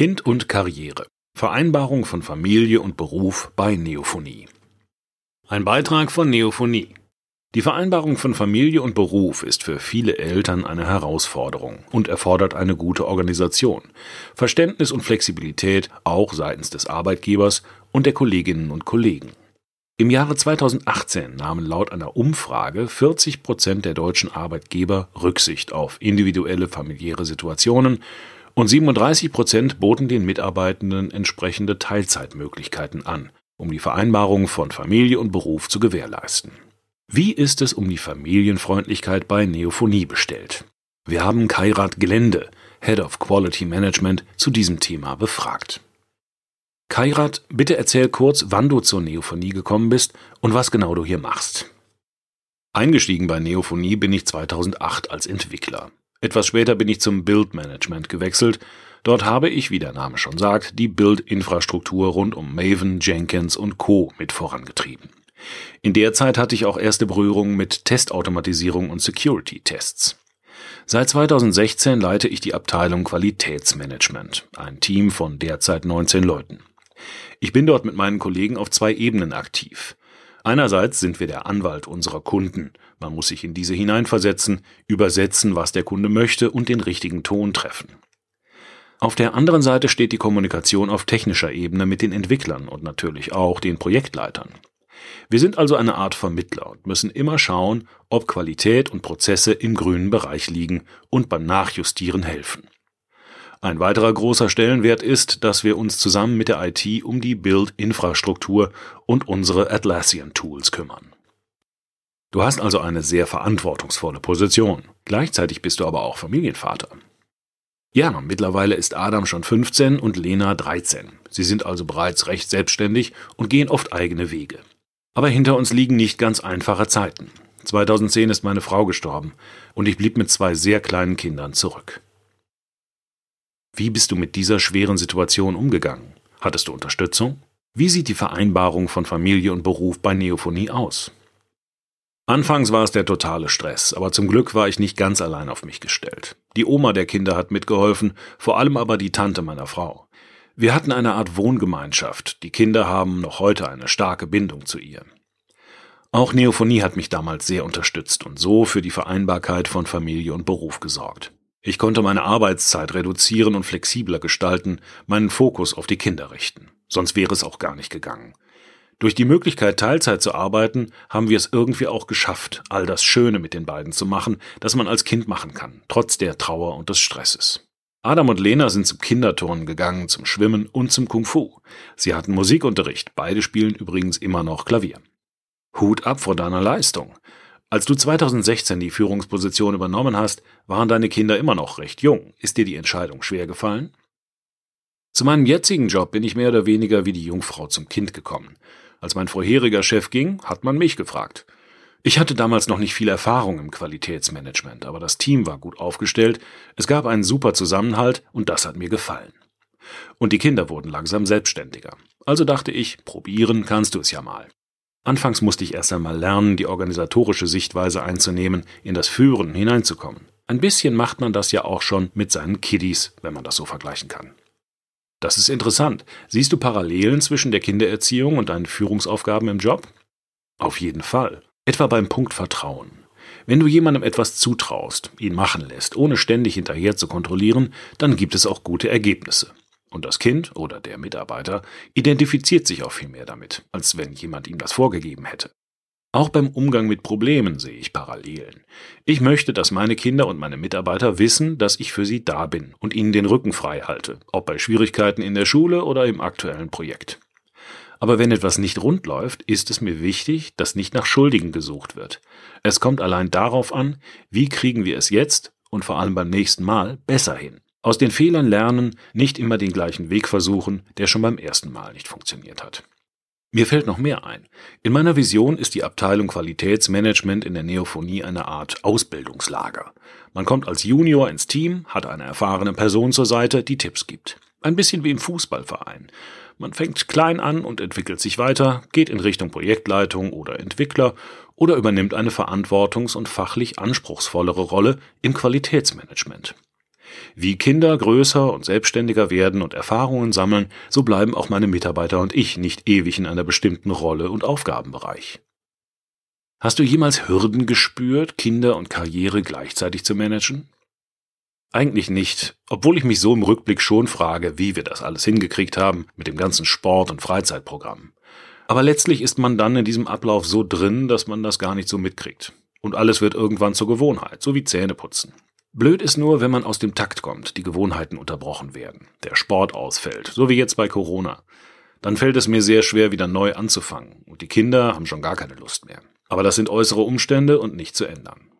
Kind und Karriere. Vereinbarung von Familie und Beruf bei Neophonie. Ein Beitrag von Neophonie. Die Vereinbarung von Familie und Beruf ist für viele Eltern eine Herausforderung und erfordert eine gute Organisation, Verständnis und Flexibilität auch seitens des Arbeitgebers und der Kolleginnen und Kollegen. Im Jahre 2018 nahmen laut einer Umfrage 40 Prozent der deutschen Arbeitgeber Rücksicht auf individuelle familiäre Situationen und 37 Prozent boten den Mitarbeitenden entsprechende Teilzeitmöglichkeiten an, um die Vereinbarung von Familie und Beruf zu gewährleisten. Wie ist es um die Familienfreundlichkeit bei Neophonie bestellt? Wir haben Kairat Gelände, Head of Quality Management, zu diesem Thema befragt. Kairat, bitte erzähl kurz, wann du zur Neophonie gekommen bist und was genau du hier machst. Eingestiegen bei Neophonie bin ich 2008 als Entwickler. Etwas später bin ich zum Build Management gewechselt. Dort habe ich, wie der Name schon sagt, die Build-Infrastruktur rund um Maven, Jenkins und Co. mit vorangetrieben. In der Zeit hatte ich auch erste Berührungen mit Testautomatisierung und Security-Tests. Seit 2016 leite ich die Abteilung Qualitätsmanagement, ein Team von derzeit 19 Leuten. Ich bin dort mit meinen Kollegen auf zwei Ebenen aktiv. Einerseits sind wir der Anwalt unserer Kunden. Man muss sich in diese hineinversetzen, übersetzen, was der Kunde möchte und den richtigen Ton treffen. Auf der anderen Seite steht die Kommunikation auf technischer Ebene mit den Entwicklern und natürlich auch den Projektleitern. Wir sind also eine Art Vermittler und müssen immer schauen, ob Qualität und Prozesse im grünen Bereich liegen und beim Nachjustieren helfen. Ein weiterer großer Stellenwert ist, dass wir uns zusammen mit der IT um die Build-Infrastruktur und unsere Atlassian-Tools kümmern. Du hast also eine sehr verantwortungsvolle Position. Gleichzeitig bist du aber auch Familienvater. Ja, mittlerweile ist Adam schon 15 und Lena 13. Sie sind also bereits recht selbstständig und gehen oft eigene Wege. Aber hinter uns liegen nicht ganz einfache Zeiten. 2010 ist meine Frau gestorben und ich blieb mit zwei sehr kleinen Kindern zurück. Wie bist du mit dieser schweren Situation umgegangen? Hattest du Unterstützung? Wie sieht die Vereinbarung von Familie und Beruf bei Neophonie aus? Anfangs war es der totale Stress, aber zum Glück war ich nicht ganz allein auf mich gestellt. Die Oma der Kinder hat mitgeholfen, vor allem aber die Tante meiner Frau. Wir hatten eine Art Wohngemeinschaft, die Kinder haben noch heute eine starke Bindung zu ihr. Auch Neophonie hat mich damals sehr unterstützt und so für die Vereinbarkeit von Familie und Beruf gesorgt. Ich konnte meine Arbeitszeit reduzieren und flexibler gestalten, meinen Fokus auf die Kinder richten. Sonst wäre es auch gar nicht gegangen. Durch die Möglichkeit, Teilzeit zu arbeiten, haben wir es irgendwie auch geschafft, all das Schöne mit den beiden zu machen, das man als Kind machen kann, trotz der Trauer und des Stresses. Adam und Lena sind zum Kinderturnen gegangen, zum Schwimmen und zum Kung Fu. Sie hatten Musikunterricht, beide spielen übrigens immer noch Klavier. Hut ab vor deiner Leistung. Als du 2016 die Führungsposition übernommen hast, waren deine Kinder immer noch recht jung. Ist dir die Entscheidung schwer gefallen? Zu meinem jetzigen Job bin ich mehr oder weniger wie die Jungfrau zum Kind gekommen. Als mein vorheriger Chef ging, hat man mich gefragt. Ich hatte damals noch nicht viel Erfahrung im Qualitätsmanagement, aber das Team war gut aufgestellt, es gab einen super Zusammenhalt und das hat mir gefallen. Und die Kinder wurden langsam selbstständiger. Also dachte ich, probieren kannst du es ja mal. Anfangs musste ich erst einmal lernen, die organisatorische Sichtweise einzunehmen, in das Führen hineinzukommen. Ein bisschen macht man das ja auch schon mit seinen Kiddies, wenn man das so vergleichen kann. Das ist interessant. Siehst du Parallelen zwischen der Kindererziehung und deinen Führungsaufgaben im Job? Auf jeden Fall. Etwa beim Punkt Vertrauen. Wenn du jemandem etwas zutraust, ihn machen lässt, ohne ständig hinterher zu kontrollieren, dann gibt es auch gute Ergebnisse. Und das Kind oder der Mitarbeiter identifiziert sich auch viel mehr damit, als wenn jemand ihm das vorgegeben hätte. Auch beim Umgang mit Problemen sehe ich Parallelen. Ich möchte, dass meine Kinder und meine Mitarbeiter wissen, dass ich für sie da bin und ihnen den Rücken frei halte, ob bei Schwierigkeiten in der Schule oder im aktuellen Projekt. Aber wenn etwas nicht rund läuft, ist es mir wichtig, dass nicht nach Schuldigen gesucht wird. Es kommt allein darauf an, wie kriegen wir es jetzt und vor allem beim nächsten Mal besser hin. Aus den Fehlern lernen, nicht immer den gleichen Weg versuchen, der schon beim ersten Mal nicht funktioniert hat. Mir fällt noch mehr ein. In meiner Vision ist die Abteilung Qualitätsmanagement in der Neophonie eine Art Ausbildungslager. Man kommt als Junior ins Team, hat eine erfahrene Person zur Seite, die Tipps gibt. Ein bisschen wie im Fußballverein. Man fängt klein an und entwickelt sich weiter, geht in Richtung Projektleitung oder Entwickler oder übernimmt eine verantwortungs- und fachlich anspruchsvollere Rolle im Qualitätsmanagement. Wie Kinder größer und selbstständiger werden und Erfahrungen sammeln, so bleiben auch meine Mitarbeiter und ich nicht ewig in einer bestimmten Rolle und Aufgabenbereich. Hast du jemals Hürden gespürt, Kinder und Karriere gleichzeitig zu managen? Eigentlich nicht, obwohl ich mich so im Rückblick schon frage, wie wir das alles hingekriegt haben mit dem ganzen Sport- und Freizeitprogramm. Aber letztlich ist man dann in diesem Ablauf so drin, dass man das gar nicht so mitkriegt. Und alles wird irgendwann zur Gewohnheit, so wie Zähneputzen. Blöd ist nur, wenn man aus dem Takt kommt, die Gewohnheiten unterbrochen werden, der Sport ausfällt, so wie jetzt bei Corona. Dann fällt es mir sehr schwer, wieder neu anzufangen, und die Kinder haben schon gar keine Lust mehr. Aber das sind äußere Umstände und nicht zu ändern.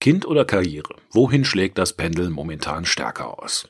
Kind oder Karriere? Wohin schlägt das Pendel momentan stärker aus?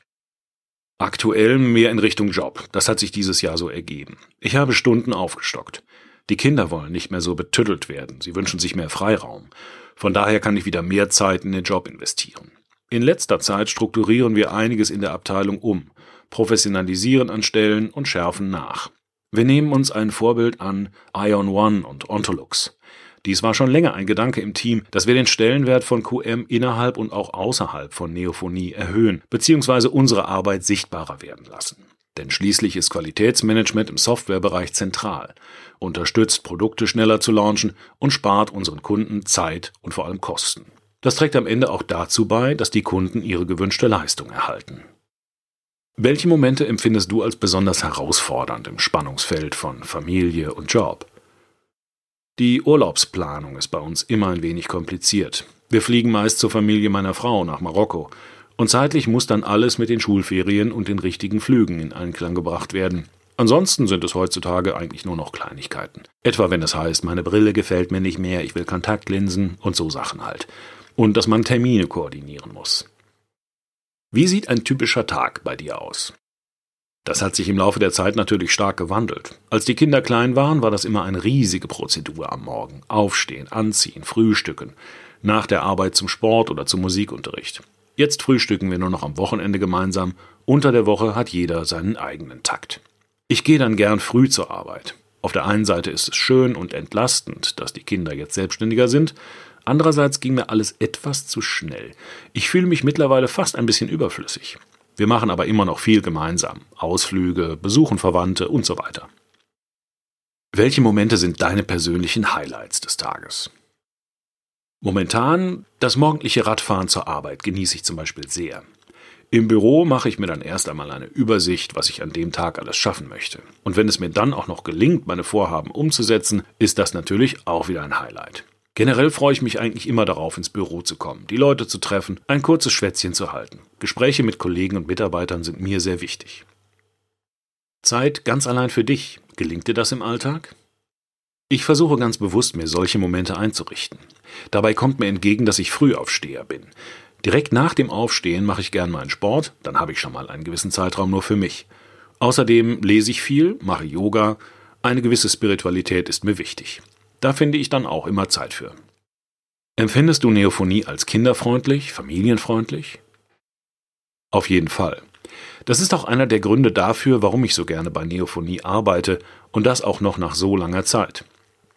Aktuell mehr in Richtung Job. Das hat sich dieses Jahr so ergeben. Ich habe Stunden aufgestockt. Die Kinder wollen nicht mehr so betüttelt werden. Sie wünschen sich mehr Freiraum. Von daher kann ich wieder mehr Zeit in den Job investieren. In letzter Zeit strukturieren wir einiges in der Abteilung um, professionalisieren an Stellen und schärfen nach. Wir nehmen uns ein Vorbild an Ion One und Ontolux. Dies war schon länger ein Gedanke im Team, dass wir den Stellenwert von QM innerhalb und auch außerhalb von Neophonie erhöhen bzw. unsere Arbeit sichtbarer werden lassen. Denn schließlich ist Qualitätsmanagement im Softwarebereich zentral, unterstützt Produkte schneller zu launchen und spart unseren Kunden Zeit und vor allem Kosten. Das trägt am Ende auch dazu bei, dass die Kunden ihre gewünschte Leistung erhalten. Welche Momente empfindest du als besonders herausfordernd im Spannungsfeld von Familie und Job? Die Urlaubsplanung ist bei uns immer ein wenig kompliziert. Wir fliegen meist zur Familie meiner Frau nach Marokko. Und zeitlich muss dann alles mit den Schulferien und den richtigen Flügen in Einklang gebracht werden. Ansonsten sind es heutzutage eigentlich nur noch Kleinigkeiten. Etwa wenn es heißt, meine Brille gefällt mir nicht mehr, ich will Kontaktlinsen und so Sachen halt. Und dass man Termine koordinieren muss. Wie sieht ein typischer Tag bei dir aus? Das hat sich im Laufe der Zeit natürlich stark gewandelt. Als die Kinder klein waren, war das immer eine riesige Prozedur am Morgen. Aufstehen, anziehen, frühstücken, nach der Arbeit zum Sport oder zum Musikunterricht. Jetzt frühstücken wir nur noch am Wochenende gemeinsam, unter der Woche hat jeder seinen eigenen Takt. Ich gehe dann gern früh zur Arbeit. Auf der einen Seite ist es schön und entlastend, dass die Kinder jetzt selbstständiger sind, andererseits ging mir alles etwas zu schnell. Ich fühle mich mittlerweile fast ein bisschen überflüssig. Wir machen aber immer noch viel gemeinsam. Ausflüge, besuchen Verwandte und so weiter. Welche Momente sind deine persönlichen Highlights des Tages? Momentan das morgendliche Radfahren zur Arbeit genieße ich zum Beispiel sehr. Im Büro mache ich mir dann erst einmal eine Übersicht, was ich an dem Tag alles schaffen möchte. Und wenn es mir dann auch noch gelingt, meine Vorhaben umzusetzen, ist das natürlich auch wieder ein Highlight. Generell freue ich mich eigentlich immer darauf, ins Büro zu kommen, die Leute zu treffen, ein kurzes Schwätzchen zu halten. Gespräche mit Kollegen und Mitarbeitern sind mir sehr wichtig. Zeit ganz allein für dich. Gelingt dir das im Alltag? Ich versuche ganz bewusst, mir solche Momente einzurichten. Dabei kommt mir entgegen, dass ich Frühaufsteher bin. Direkt nach dem Aufstehen mache ich gern meinen Sport, dann habe ich schon mal einen gewissen Zeitraum nur für mich. Außerdem lese ich viel, mache Yoga, eine gewisse Spiritualität ist mir wichtig. Da finde ich dann auch immer Zeit für. Empfindest du Neophonie als kinderfreundlich, familienfreundlich? Auf jeden Fall. Das ist auch einer der Gründe dafür, warum ich so gerne bei Neophonie arbeite und das auch noch nach so langer Zeit.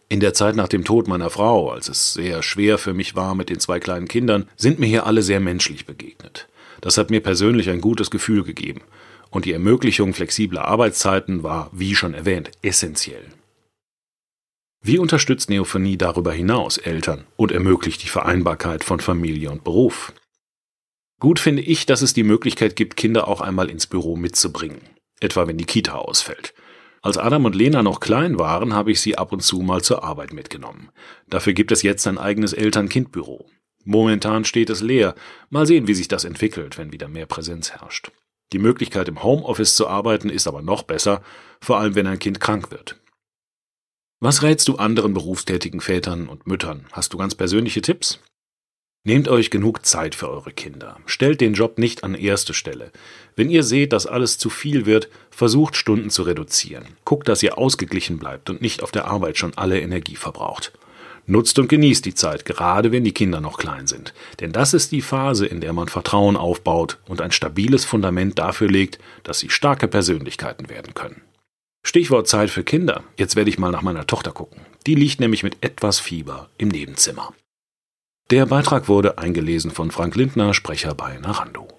In der Zeit nach dem Tod meiner Frau, als es sehr schwer für mich war mit den zwei kleinen Kindern, sind mir hier alle sehr menschlich begegnet. Das hat mir persönlich ein gutes Gefühl gegeben. Und die Ermöglichung flexibler Arbeitszeiten war, wie schon erwähnt, essentiell. Wie unterstützt Neophonie darüber hinaus Eltern und ermöglicht die Vereinbarkeit von Familie und Beruf? Gut finde ich, dass es die Möglichkeit gibt, Kinder auch einmal ins Büro mitzubringen, etwa wenn die Kita ausfällt. Als Adam und Lena noch klein waren, habe ich sie ab und zu mal zur Arbeit mitgenommen. Dafür gibt es jetzt ein eigenes Eltern-Kind-Büro. Momentan steht es leer. Mal sehen, wie sich das entwickelt, wenn wieder mehr Präsenz herrscht. Die Möglichkeit im Homeoffice zu arbeiten ist aber noch besser, vor allem wenn ein Kind krank wird. Was rätst du anderen berufstätigen Vätern und Müttern? Hast du ganz persönliche Tipps? Nehmt euch genug Zeit für eure Kinder. Stellt den Job nicht an erste Stelle. Wenn ihr seht, dass alles zu viel wird, versucht Stunden zu reduzieren. Guckt, dass ihr ausgeglichen bleibt und nicht auf der Arbeit schon alle Energie verbraucht. Nutzt und genießt die Zeit, gerade wenn die Kinder noch klein sind. Denn das ist die Phase, in der man Vertrauen aufbaut und ein stabiles Fundament dafür legt, dass sie starke Persönlichkeiten werden können. Stichwort Zeit für Kinder. Jetzt werde ich mal nach meiner Tochter gucken. Die liegt nämlich mit etwas Fieber im Nebenzimmer. Der Beitrag wurde eingelesen von Frank Lindner, Sprecher bei Narando.